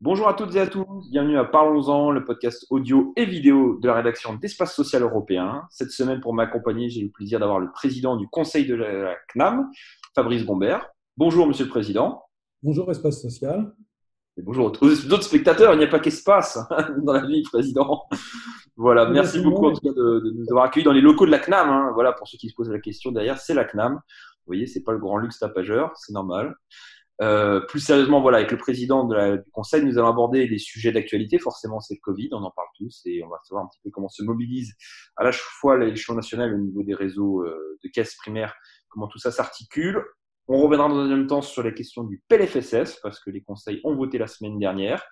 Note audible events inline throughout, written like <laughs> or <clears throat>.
Bonjour à toutes et à tous, bienvenue à Parlons-en, le podcast audio et vidéo de la rédaction d'Espace Social Européen. Cette semaine, pour m'accompagner, j'ai le plaisir d'avoir le président du conseil de la CNAM, Fabrice Gombert. Bonjour, monsieur le président. Bonjour, Espace Social. Bonjour aux autres spectateurs, il n'y a pas qu'espace <laughs> dans la vie, président. Voilà, merci beaucoup en tout cas de, nous avoir accueillis dans les locaux de la CNAM. Hein. Voilà, pour ceux qui se posent la question derrière, c'est la CNAM. Vous voyez, c'est pas le grand luxe tapageur, c'est normal. Euh, plus sérieusement, voilà, avec le président du Conseil, nous allons aborder les sujets d'actualité. Forcément, c'est le Covid, on en parle tous et on va savoir un petit peu comment se mobilise à la fois l'échelon national au niveau des réseaux euh, de caisses primaires, comment tout ça s'articule. On reviendra dans un deuxième temps sur les questions du PLFSS, parce que les conseils ont voté la semaine dernière.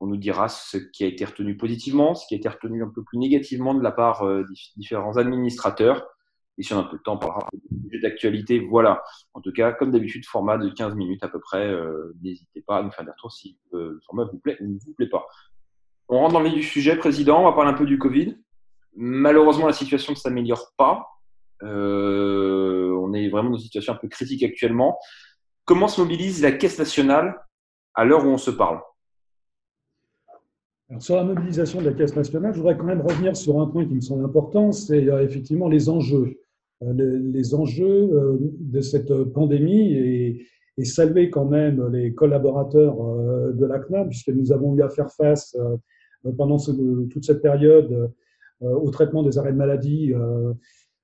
On nous dira ce qui a été retenu positivement, ce qui a été retenu un peu plus négativement de la part euh, des différents administrateurs. Et si on a un peu de temps, on parlera d'actualité. Voilà. En tout cas, comme d'habitude, format de 15 minutes à peu près. Euh, n'hésitez pas à nous faire des retours si euh, le format vous plaît ou ne vous plaît pas. On rentre dans le vif du sujet, Président. On va parler un peu du Covid. Malheureusement, la situation ne s'améliore pas. Euh, on est vraiment dans une situation un peu critique actuellement. Comment se mobilise la Caisse nationale à l'heure où on se parle? Sur la mobilisation de la Caisse nationale, je voudrais quand même revenir sur un point qui me semble important, c'est euh, effectivement les enjeux. Euh, les, enjeux de cette pandémie et, saluer quand même les collaborateurs de la CNAM, puisque nous avons eu à faire face pendant toute cette période au traitement des arrêts de maladie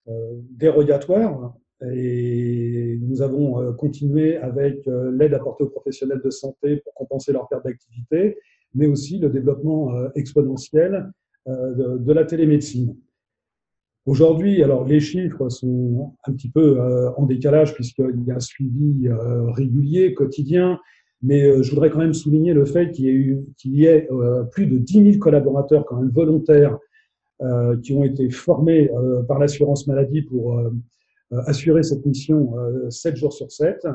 euh, dérogatoire. Et nous avons euh, continué avec euh, l'aide apportée aux professionnels de santé pour compenser leur perte d'activité, mais aussi le développement exponentiel de, la télémédecine. Aujourd'hui, alors les chiffres sont un petit peu en décalage puisqu'il y a un suivi régulier, quotidien, mais je voudrais quand même souligner le fait qu'il y ait, y ait plus de 10 000 collaborateurs quand même volontaires euh, qui ont été formés euh, par l'assurance maladie pour euh, assurer cette mission 7 jours sur 7.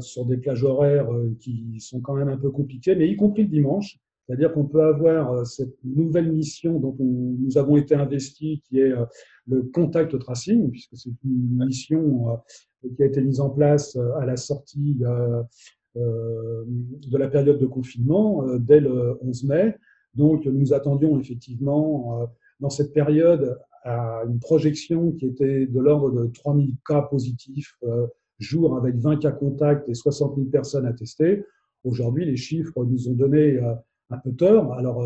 sur des plages horaires qui sont quand même un peu compliquées, mais y compris le dimanche. C'est-à-dire qu'on peut avoir cette nouvelle mission dont nous avons été investis, qui est le contact tracing, puisque c'est une mission qui a été mise en place à la sortie de la période de confinement dès le 11 mai. Donc, nous attendions effectivement, euh, dans cette période, à une projection qui était de l'ordre de 3000 cas positifs euh, jour avec 20 cas contacts et 60 000 personnes à tester. Aujourd'hui, les chiffres nous ont donné euh, un peu tort. Alors,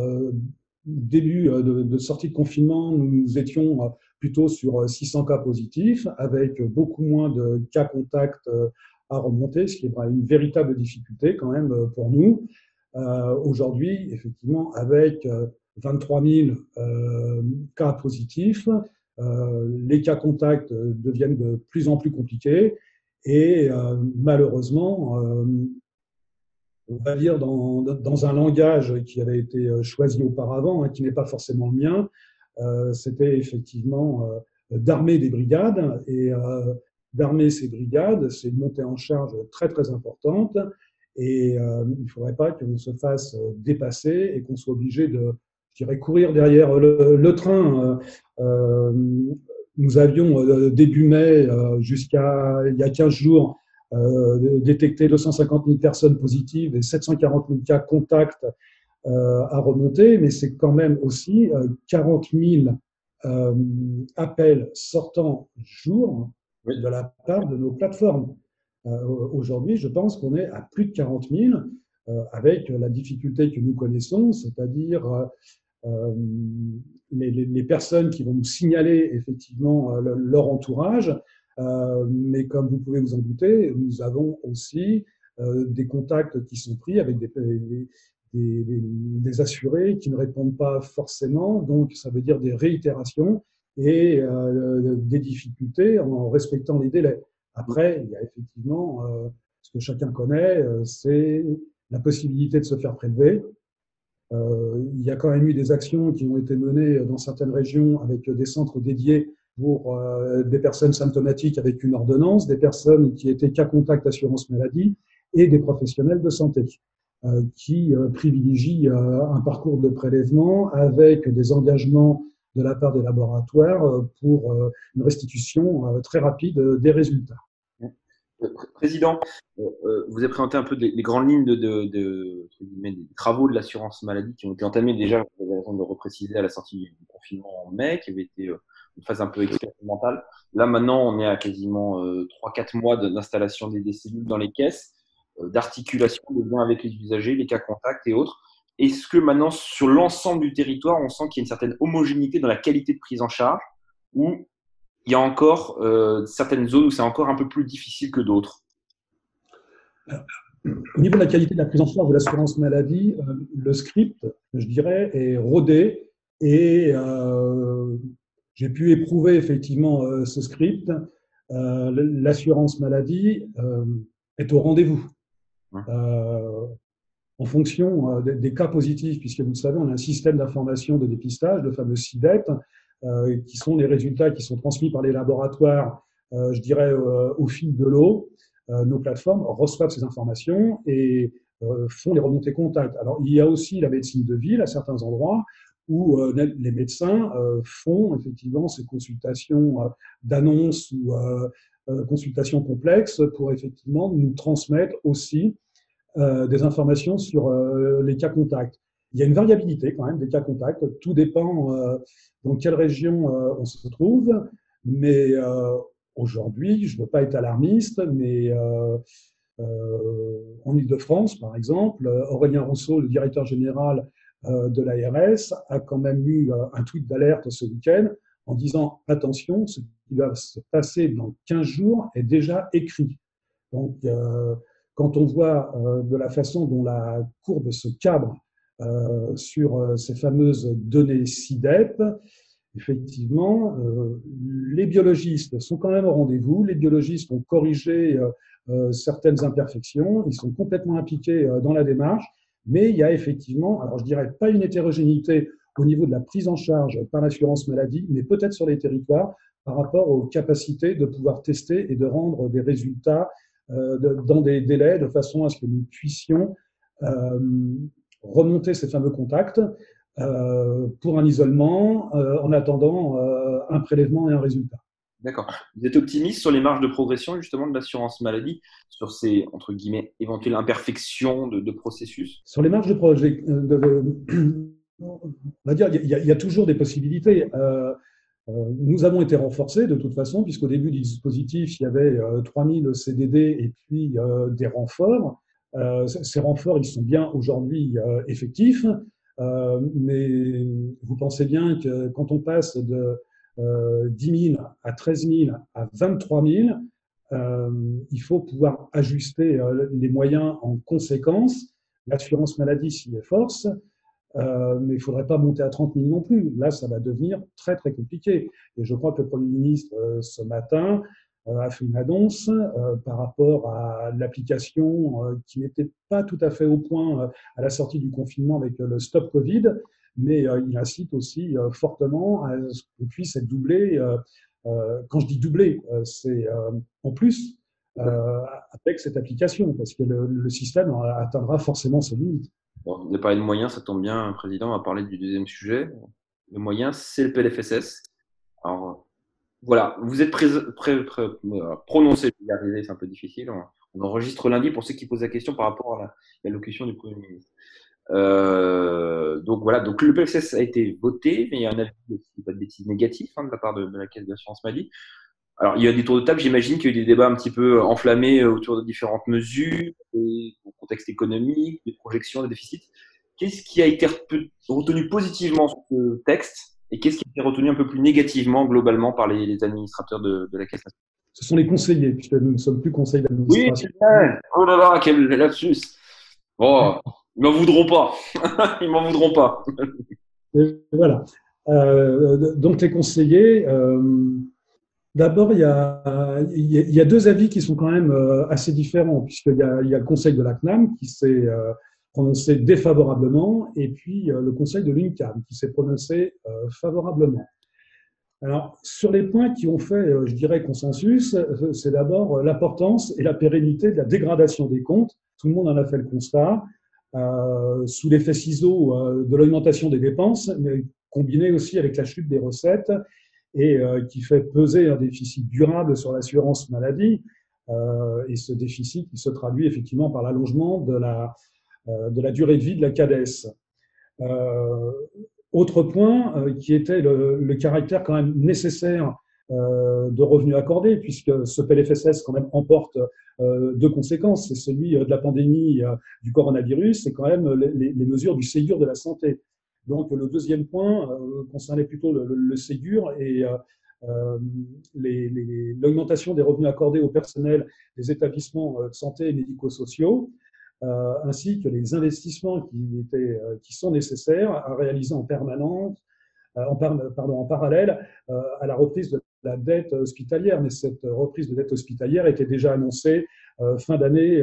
début de, sortie de confinement, nous étions plutôt sur 600 cas positifs, avec beaucoup moins de cas contacts à remonter, ce qui est une véritable difficulté quand même pour nous. Euh, aujourd'hui, effectivement, avec 23 euh, 000 euh, cas positifs, les cas contacts deviennent de plus en plus compliqués. Et malheureusement, on va dire dans, dans, un langage qui avait été choisi auparavant, hein, qui n'est pas forcément le mien, c'était effectivement d'armer des brigades. Et d'armer ces brigades, c'est une montée en charge très très importante. Et euh, il ne faudrait pas qu'on se fasse euh, dépasser et qu'on soit obligé de, je dirais, courir derrière le, train. Euh, nous avions début mai, jusqu'à il y a 15 jours, détecté 250 000 personnes positives et 740 000 cas contacts à remonter, mais c'est quand même aussi 40 000 appels sortant jour de la part de nos plateformes. Euh, aujourd'hui, je pense qu'on est à plus de 40 000 euh, avec la difficulté que nous connaissons, c'est-à-dire euh, les, les, personnes qui vont nous signaler effectivement leur entourage. mais comme vous pouvez vous en douter, nous avons aussi des contacts qui sont pris avec des, des, des, assurés qui ne répondent pas forcément. Donc, ça veut dire des réitérations et des difficultés en respectant les délais. Après, il y a effectivement euh, ce que chacun connaît, euh, c'est la possibilité de se faire prélever. Euh, il y a quand même eu des actions qui ont été menées dans certaines régions avec des centres dédiés pour des personnes symptomatiques avec une ordonnance, des personnes qui étaient cas contact assurance maladie et des professionnels de santé qui privilégient un parcours de prélèvement avec des engagements de la part des laboratoires pour une restitution très rapide des résultats. Président, vous avez présenté un peu les, grandes lignes de, des travaux de l'assurance maladie qui ont été entamés déjà, vous avez raison de le repréciser, à la sortie du confinement en mai, qui avait été une phase un peu expérimentale. Là, maintenant, on est à quasiment 3-4 mois d'installation des, cellules dans les caisses. Euh, d'articulation, de lien avec les usagers, les cas contacts et autres. Est-ce que maintenant, sur l'ensemble du territoire, on sent qu'il y a une certaine homogénéité dans la qualité de prise en charge ou il y a encore euh, certaines zones où c'est encore un peu plus difficile que d'autres Au niveau de la qualité de la prise en charge de l'assurance maladie, euh, le script, je dirais, est rodé et j'ai pu éprouver effectivement ce script. l'assurance maladie est au rendez-vous. Euh, en fonction euh, des, cas positifs, puisque vous le savez, on a un système d'information de dépistage, le fameux CIDEP, euh, qui sont les résultats qui sont transmis par les laboratoires, je dirais, au fil de l'eau. nos plateformes reçoivent ces informations et font les remontées contacts. Alors, il y a aussi la médecine de ville à certains endroits où les médecins font effectivement ces consultations d'annonces ou consultations complexes pour effectivement nous transmettre aussi euh, des informations sur euh, les cas contacts. Il y a une variabilité quand même des cas contacts. Tout dépend euh, dans quelle région on se trouve. Mais aujourd'hui, je ne veux pas être alarmiste, mais en Ile-de-France, par exemple, Aurélien Rousseau, le directeur général de l'ARS, a quand même eu un tweet d'alerte ce week-end en disant attention, ce qui va se passer dans 15 jours est déjà écrit. Donc, quand on voit euh, de la façon dont la courbe se cabre euh, sur euh, ces fameuses données CIDEP, effectivement, les biologistes sont quand même au rendez-vous. Les biologistes ont corrigé certaines imperfections. Ils sont complètement impliqués dans la démarche. Mais il y a effectivement, alors je dirais pas une hétérogénéité au niveau de la prise en charge par l'assurance maladie, mais peut-être sur les territoires par rapport aux capacités de pouvoir tester et de rendre des résultats euh, dans des délais de façon à ce que nous puissions euh, remonter ces fameux contacts euh, pour un isolement en attendant un prélèvement et un résultat. D'accord. Vous êtes optimiste sur les marges de progression justement de l'assurance maladie, sur ces entre guillemets éventuelles imperfections de, processus? Sur les marges de progression, on va dire, il y, a, toujours des possibilités. Euh, nous avons été renforcés de toute façon, puisqu'au début du dispositif, il y avait 3000 euh, CDD et puis euh, des renforts. Ces renforts, ils sont bien aujourd'hui effectifs, mais vous pensez bien que quand on passe de 10 000 à 13 000 à 23 000, il faut pouvoir ajuster les moyens en conséquence. L'assurance maladie s'y efforce. Euh, mais il ne faudrait pas monter à 30 000 non plus. Là, ça va devenir très, très compliqué. Et je crois que le Premier ministre, euh, ce matin, euh, a fait une annonce par rapport à l'application qui n'était pas tout à fait au point à la sortie du confinement avec le Stop Covid, mais il incite aussi fortement à ce qu'on puisse être doublé. quand je dis doublé, c'est en plus avec cette application, parce que le, le système atteindra forcément ses limites. Bon, on a parlé de moyens, ça tombe bien, Président, on va parler du deuxième sujet. Le moyen, c'est le PLFSS. Alors, voilà, vous êtes pré pré pré prononcé, c'est un peu difficile. On, enregistre lundi pour ceux qui posent la question par rapport à l'allocution du Premier ministre. Euh, donc voilà, donc le PLFSS a été voté, mais il y a un avis, pas de bêtises, négatif hein, de la part de, la Caisse d'assurance maladie. Alors, il y a des tours de table, j'imagine qu'il y a eu des débats un petit peu enflammés autour de différentes mesures, au contexte économique, des projections, des déficits. Qu'est-ce qui a été retenu positivement sur ce texte? Et qu'est-ce qui a été retenu un peu plus négativement globalement par les, administrateurs de, la Caisse nationale? Ce sont les conseillers, puisque nous ne sommes plus conseils d'administration. Oui, oh là là, quel lapsus Bon, ils m'en voudront pas. <laughs> ils m'en voudront pas. voilà. Euh, donc les conseillers, euh, D'abord, il, y a, deux avis qui sont quand même euh, assez différents, puisqu'il y a, y a le Conseil de la CNAM qui s'est prononcé défavorablement, et puis euh, le Conseil de l'UNCAM qui s'est prononcé favorablement. Alors, sur les points qui ont fait, je dirais, consensus, c'est d'abord l'importance et la pérennité de la dégradation des comptes. Tout le monde en a fait le constat. sous l'effet ciseau de l'augmentation des dépenses, mais combiné aussi avec la chute des recettes et qui fait peser un déficit durable sur l'assurance maladie. et ce déficit, il se traduit effectivement par l'allongement de la, de la durée de vie de la CADES. autre point qui était le, le, caractère quand même nécessaire de revenus accordés, puisque ce PLFSS quand même emporte euh, deux conséquences. C'est celui euh, de la pandémie euh, du coronavirus et quand même les, mesures du Ségur de la santé. Donc le deuxième point concernait plutôt le, Ségur et l'augmentation des revenus accordés au personnel des établissements de santé et médico-sociaux, ainsi que les investissements qui, étaient, qui sont nécessaires à réaliser en permanence, en, pardon, en parallèle à la reprise de la dette hospitalière, mais cette reprise de dette hospitalière était déjà annoncée euh, fin d'année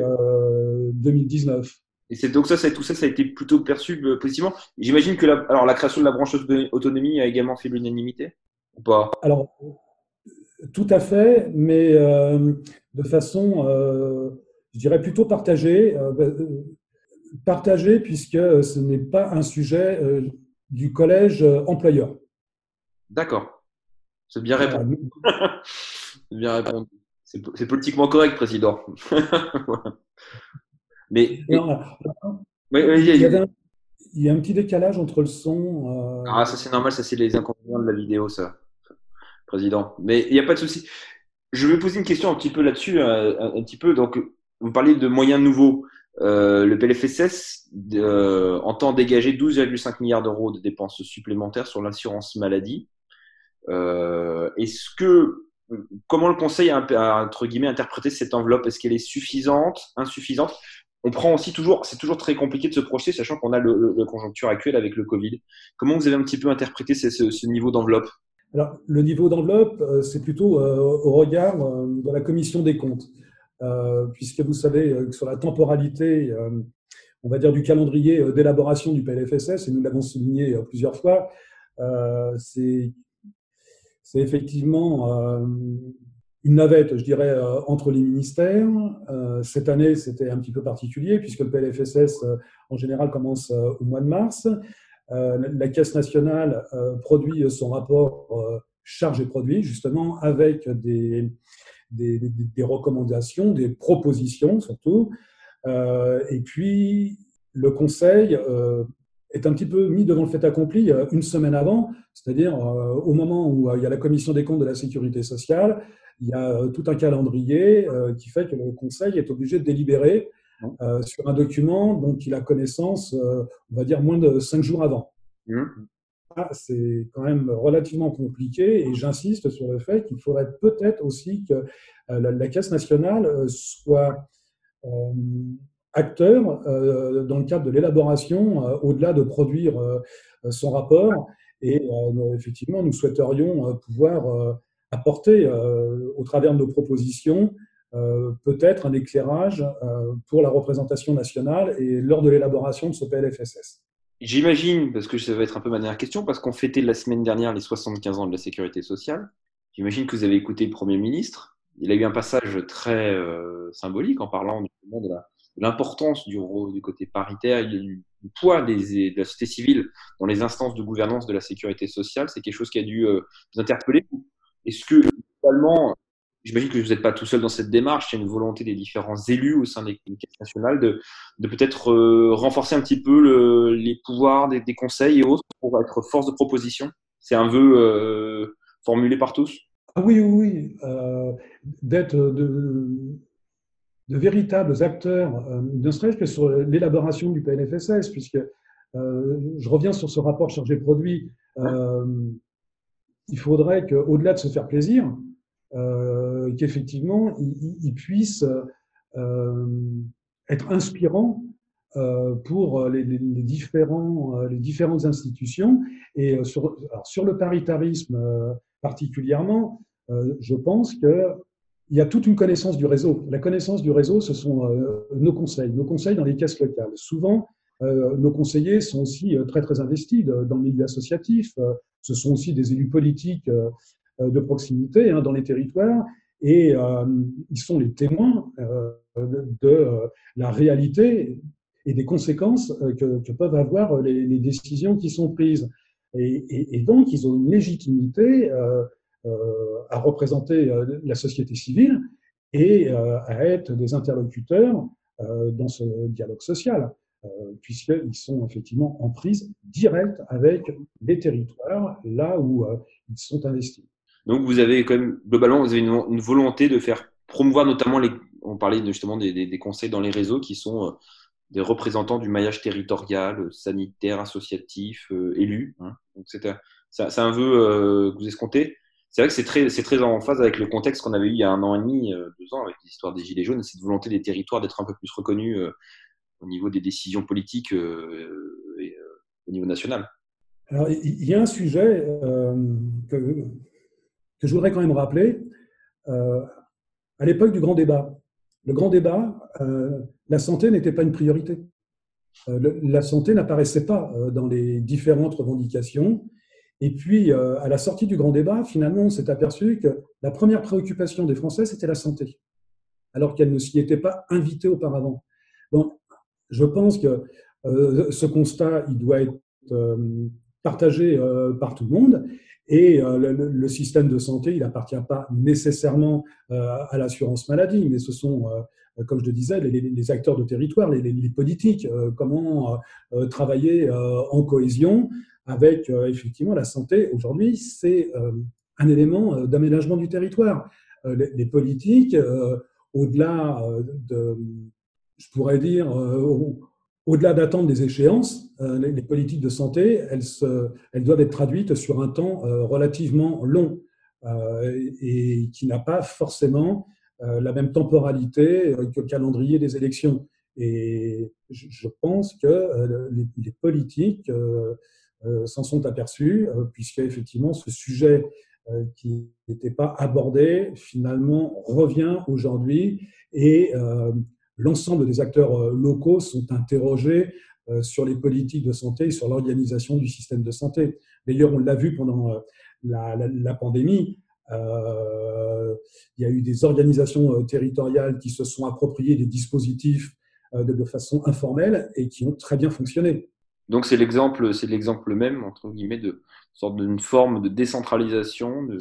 2019. Euh, Et c'est donc ça, tout ça, ça a été plutôt perçu euh, positivement. J'imagine que la, alors la création de la branche autonomie a également fait l'unanimité ou pas? Alors tout à fait, mais de façon, je dirais plutôt partagée. partagée puisque ce n'est pas un sujet du collège employeur. D'accord. C'est bien répondu. c'est <laughs> bien répondu. C'est politiquement correct, président. Mais. il, y a un, petit décalage entre le son. Euh, ah, ça c'est normal, ça c'est les inconvénients de la vidéo, ça, président. Mais il n'y a pas de souci. Je vais poser une question un petit peu là-dessus, euh, un, petit peu. Donc, vous parlez de moyens nouveaux. Euh, le PLFSS entend dégager 12,5 milliards d'euros de dépenses supplémentaires sur l'assurance maladie. Euh, est-ce que comment le Conseil a, entre guillemets interprété cette enveloppe? Est-ce qu'elle est suffisante, insuffisante? On prend aussi toujours, c'est toujours très compliqué de se projeter, sachant qu'on a le, conjoncture actuelle avec le Covid. Comment vous avez un petit peu interprété ce, niveau d'enveloppe? Alors, le niveau d'enveloppe, euh, c'est plutôt euh, au regard de la commission des comptes, puisque vous savez que sur la temporalité, on va dire du calendrier d'élaboration du PLFSS, et nous l'avons souligné plusieurs fois, c'est effectivement euh, une navette, je dirais, euh, entre les ministères. Euh, cette année, c'était un petit peu particulier puisque le PLFSS, en général, commence au mois de mars. la Caisse nationale produit son rapport charge et produit, justement, avec des, des, des, recommandations, des propositions surtout. et puis, le Conseil est un petit peu mis devant le fait accompli euh, une semaine avant, c'est-à-dire euh, au moment où euh, il y a la commission des comptes de la sécurité sociale, il y a tout un calendrier qui fait que le Conseil est obligé de délibérer sur un document dont il a connaissance, on va dire, moins de cinq jours avant. Mmh. Ah, c'est quand même relativement compliqué et j'insiste sur le fait qu'il faudrait peut-être aussi que la, Caisse nationale soit acteur euh, dans le cadre de l'élaboration, euh, au-delà de produire euh, son rapport. Et effectivement, nous souhaiterions pouvoir apporter, au travers de nos propositions, peut-être un éclairage pour la représentation nationale et lors de l'élaboration de ce PLFSS. J'imagine, parce que ça va être un peu ma dernière question, parce qu'on fêtait la semaine dernière les 75 ans de la sécurité sociale, j'imagine que vous avez écouté le Premier ministre. Il a eu un passage très symbolique en parlant du de l'importance du, du côté paritaire, du, poids des, de la société civile dans les instances de gouvernance de la sécurité sociale, c'est quelque chose qui a dû euh, vous interpeller. Est-ce que, finalement, j'imagine que vous n'êtes pas tout seul dans cette démarche, il y a une volonté des différents élus au sein des caisses nationales de, de peut-être euh, renforcer un petit peu le, les pouvoirs des, conseils et autres pour être force de proposition. C'est un vœu euh, formulé par tous. Ah oui, oui, oui. d'être de, de véritables acteurs, euh, ne serait-ce que sur l'élaboration du PNFSS, puisque euh, je reviens sur ce rapport chargé-produit, euh, il faudrait qu'au-delà de se faire plaisir, qu'effectivement, il, puisse être inspirant pour les, différents, les différentes institutions. Et sur, sur le paritarisme particulièrement, je pense que il y a toute une connaissance du réseau. La connaissance du réseau, ce sont euh, nos conseils, nos conseils dans les caisses locales. Souvent, euh, nos conseillers sont aussi euh, très très investis dans le milieu associatif. ce sont aussi des élus politiques de proximité hein, dans les territoires et ils sont les témoins de, la réalité et des conséquences que, peuvent avoir les, décisions qui sont prises. Et, donc, ils ont une légitimité à représenter la société civile et à être des interlocuteurs dans ce dialogue social. Euh, puisqu'ils sont effectivement en prise directe avec les territoires, là où euh, ils sont investis. Donc vous avez quand même, globalement, vous avez une, volonté de faire promouvoir notamment les, on parlait justement des, conseils dans les réseaux qui sont euh, des représentants du maillage territorial, sanitaire, associatif, élu. Hein. Donc c'est un, vœu que vous escomptez. C'est vrai que c'est très, très en phase avec le contexte qu'on avait eu il y a un an et demi, deux ans, avec l'histoire des Gilets jaunes, cette volonté des territoires d'être un peu plus reconnus au niveau des décisions politiques euh, et, euh, au niveau national. Alors, il y a un sujet euh, que, que, je voudrais quand même rappeler. à l'époque du grand débat, le grand débat, la santé n'était pas une priorité. la santé n'apparaissait pas dans les différentes revendications. Et puis, à la sortie du grand débat, finalement, on s'est aperçu que la première préoccupation des Français, c'était la santé, alors qu'elle ne s'y était pas invitée auparavant. Donc, je pense que euh, ce constat, il doit être euh, partagé euh, par tout le monde. Et le, système de santé, il n'appartient pas nécessairement à l'assurance maladie, mais ce sont, comme je le disais, les, acteurs de territoire, les, politiques, comment travailler en cohésion avec effectivement la santé. Aujourd'hui, c'est un élément d'aménagement du territoire. les, politiques, au-delà de je pourrais dire, euh, au-delà d'attendre des échéances, euh, les, politiques de santé, elles, doivent être traduites sur un temps euh, relativement long et qui n'a pas forcément la même temporalité que le calendrier des élections. Et je pense que les, politiques s'en sont aperçus, puisque effectivement ce sujet qui n'était pas abordé finalement revient aujourd'hui et l'ensemble des acteurs euh, locaux sont interrogés euh, sur les politiques de santé et sur l'organisation du système de santé. D'ailleurs, on l'a vu pendant euh, la, pandémie, il y a eu des organisations territoriales qui se sont appropriées des dispositifs de, façon informelle et qui ont très bien fonctionné. Donc c'est l'exemple, c'est l'exemple même entre guillemets de sorte d'une forme de décentralisation, de,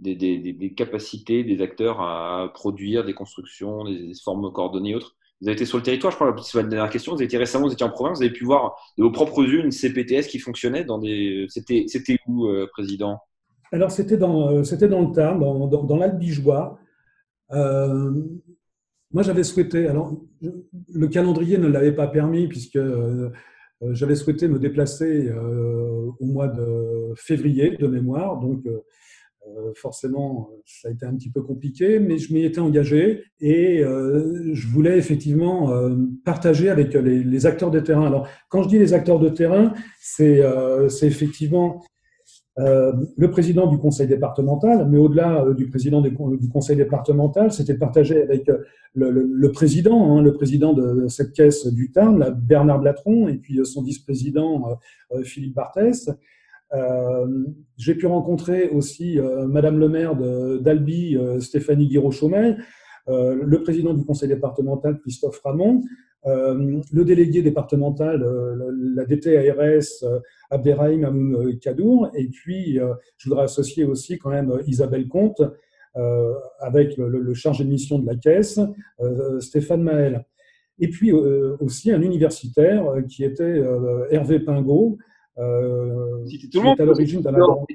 des, capacités des acteurs à produire des constructions, des, formes coordonnées et autres. Vous avez été sur le territoire, je crois, c'est la dernière question. Vous avez été récemment, vous étiez en province, vous avez pu voir de vos propres yeux une CPTS qui fonctionnait dans des. C'était, c'était où, euh, président? Alors, c'était dans, euh, c'était dans le Tarn, dans, dans, dans l'Alpe bigeois. Euh, moi, j'avais souhaité. Alors, le calendrier ne l'avait pas permis puisque j'avais souhaité me déplacer au mois de février de mémoire. Donc, forcément, ça a été un petit peu compliqué, mais je m'y étais engagé et euh, je voulais effectivement euh, partager avec les, acteurs de terrain. Alors, quand je dis les acteurs de terrain, c'est effectivement le président du conseil départemental, mais au-delà du président du conseil départemental, c'était partagé avec le, président, hein, le président de cette caisse du Tarn, Bernard Blatron, et puis son vice-président Philippe Barthès. Euh, j'ai pu rencontrer aussi euh, Madame le maire d'Albi, euh, Stéphanie Guiraud-Chaumet, le président du conseil départemental, Christophe Ramon, le délégué départemental, la DT-ARS, Abderrahim Amoun Kadour, et puis je voudrais associer aussi quand même Isabelle Comte, avec le, chargé de mission de la caisse, Stéphane Maël. Et puis aussi un universitaire qui était Hervé Pingot, euh, tout le monde. À l'origine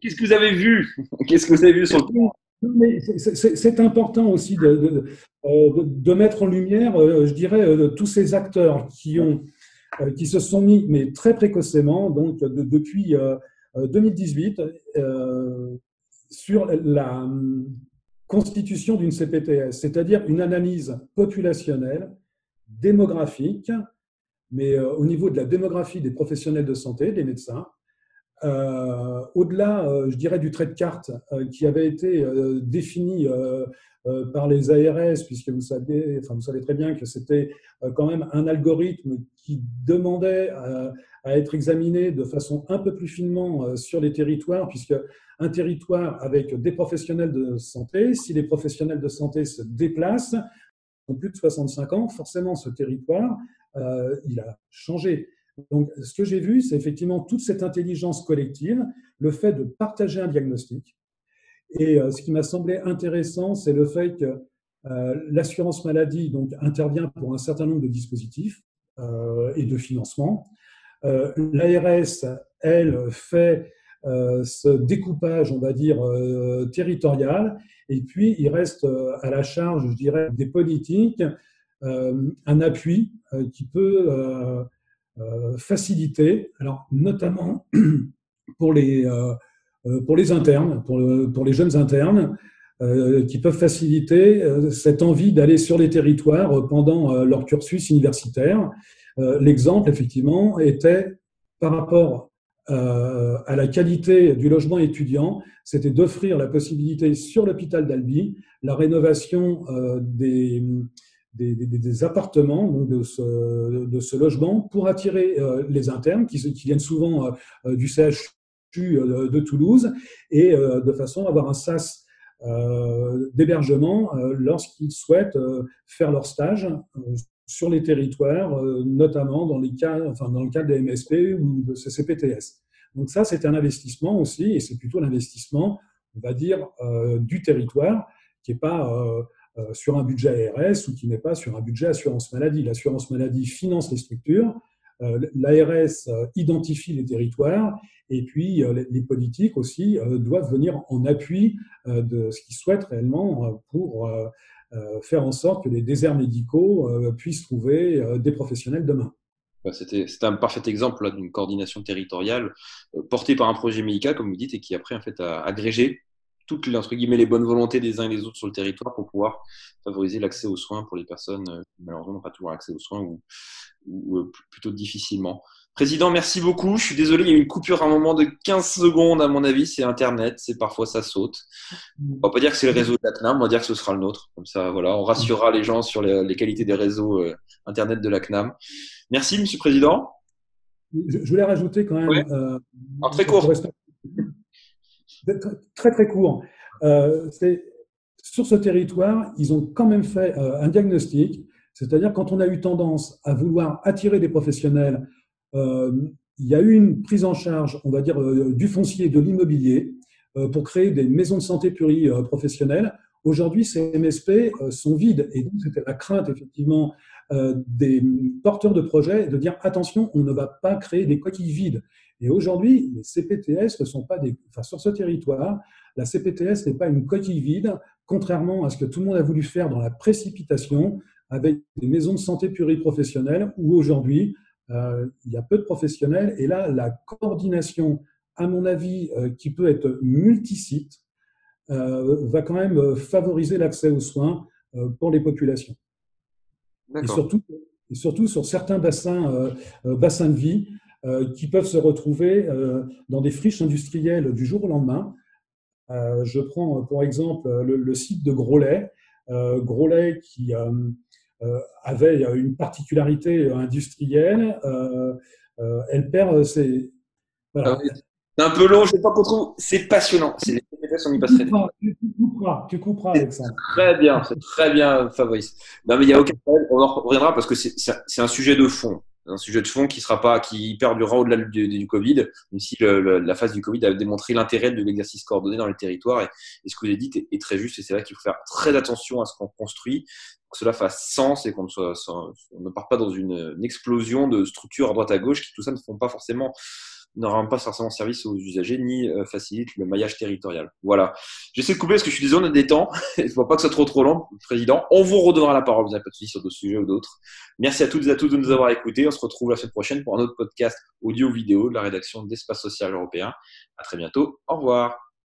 Qu'est-ce que vous avez vu <laughs> Qu'est-ce que vous avez vu sur le C'est important aussi de, de, de, mettre en lumière, euh, je dirais, euh, tous ces acteurs qui, ont, euh, qui se sont mis, mais très précocement, donc depuis 2018, sur la constitution d'une CPTS, c'est-à-dire une analyse populationnelle, démographique, mais euh, au niveau de la démographie des professionnels de santé, des médecins, euh, au-delà, euh, je dirais, du trait de carte qui avait été défini par les ARS, puisque vous savez, enfin, vous savez très bien que c'était quand même un algorithme qui demandait à, être examiné de façon un peu plus finement sur les territoires, puisque un territoire avec des professionnels de santé, si les professionnels de santé se déplacent, ont plus de 65 ans, forcément ce territoire euh, il a changé. Donc, ce que j'ai vu, c'est effectivement toute cette intelligence collective, le fait de partager un diagnostic. Et ce qui m'a semblé intéressant, c'est le fait que l'assurance maladie donc, intervient pour un certain nombre de dispositifs et de financement. L'ARS, elle, fait euh, ce découpage, on va dire, euh, territorial. Et puis, il reste euh, à la charge, je dirais, des politiques un appui qui peut faciliter, alors notamment <clears throat> pour les, pour les internes, pour, pour les jeunes internes, qui peuvent faciliter cette envie d'aller sur les territoires pendant leur cursus universitaire. L'exemple, effectivement, était par rapport euh, à la qualité du logement étudiant, c'était d'offrir la possibilité sur l'hôpital d'Albi la rénovation euh, des, des, des, appartements donc de, ce, de ce logement pour attirer euh, les internes qui, qui viennent souvent du CHU de Toulouse et de façon à avoir un SAS d'hébergement lorsqu'ils souhaitent faire leur stage sur les territoires, euh, notamment dans, les cas, enfin, dans le cadre des MSP ou de CCPTS. Donc ça, c'est un investissement aussi, et c'est plutôt l'investissement, on va dire, euh, du territoire, qui n'est pas euh, sur un budget ARS ou qui n'est pas sur un budget assurance maladie. L'assurance maladie finance les structures, l'ARS identifie les territoires, et puis les politiques aussi doivent venir en appui de ce qu'ils souhaitent réellement pour euh, faire en sorte que les déserts médicaux euh, puissent trouver euh, des professionnels demain. C'était un parfait exemple d'une coordination territoriale portée par un projet médical, comme vous dites, et qui après en fait, a agrégé toutes les, entre guillemets, les bonnes volontés des uns et des autres sur le territoire pour pouvoir favoriser l'accès aux soins pour les personnes qui malheureusement n'ont pas toujours accès aux soins ou, ou plutôt difficilement. Président, merci beaucoup. Je suis désolé, il y a eu une coupure à un moment de 15 secondes, à mon avis. C'est Internet, c'est parfois ça saute. On va pas dire que c'est le réseau de la CNAM, on va dire que ce sera le nôtre. Comme ça, voilà, on rassurera les gens sur les, qualités des réseaux euh, Internet de la CNAM. Merci, Monsieur le Président. Je, voulais rajouter quand même. Euh, très court. Très, très court. Euh, sur ce territoire, ils ont quand même fait un diagnostic. C'est-à-dire, quand on a eu tendance à vouloir attirer des professionnels euh, il y a eu une prise en charge, on va dire, euh, du foncier de l'immobilier euh, pour créer des maisons de santé pluriprofessionnelles. Aujourd'hui, ces MSP sont vides et donc c'était la crainte effectivement des porteurs de projets de dire attention, on ne va pas créer des coquilles vides. Et aujourd'hui, les CPTS ne sont pas des, enfin, sur ce territoire, la CPTS n'est pas une coquille vide, contrairement à ce que tout le monde a voulu faire dans la précipitation avec des maisons de santé pluriprofessionnelles où aujourd'hui, euh, il y a peu de professionnels. Et là, la coordination, à mon avis, euh, qui peut être multisite, euh, va quand même favoriser l'accès aux soins pour les populations. Et surtout, et surtout sur certains bassins, bassins de vie qui peuvent se retrouver dans des friches industrielles du jour au lendemain. je prends pour exemple le, le site de Groslay, Groslay qui euh, avait une particularité industrielle. Euh, euh, elle perd ses. Ah c'est un peu long, je sais pas trop. C'est passionnant. C'est les on y passerait. Tu, couperas, tu couperas, Alexandre. Très bien, c'est très bien, Fabrice. Non, mais il n'y a aucun problème. On en reviendra parce que c'est un sujet de fond un sujet de fond qui sera pas, qui perdurera au-delà du, Covid, même si la phase du Covid a démontré l'intérêt de l'exercice coordonné dans les territoires. Et, ce que vous avez dit est, très juste, et c'est là qu'il faut faire très attention à ce qu'on construit, que cela fasse sens et qu'on ne, ne parte pas dans une, une, explosion de structures à droite à gauche qui tout ça ne font pas forcément ne rend pas forcément service aux usagers ni euh, facilite le maillage territorial. Voilà. J'essaie de couper parce que je suis désolé, on a des temps. Il ne faut pas que ce soit trop trop long, Président. On vous redonnera la parole, vous n'avez pas de soucis sur d'autres sujets ou d'autres. Merci à toutes et à tous de nous avoir écoutés. On se retrouve la semaine prochaine pour un autre podcast audio-vidéo de la rédaction d'Espace Social Européen. À très bientôt. Au revoir.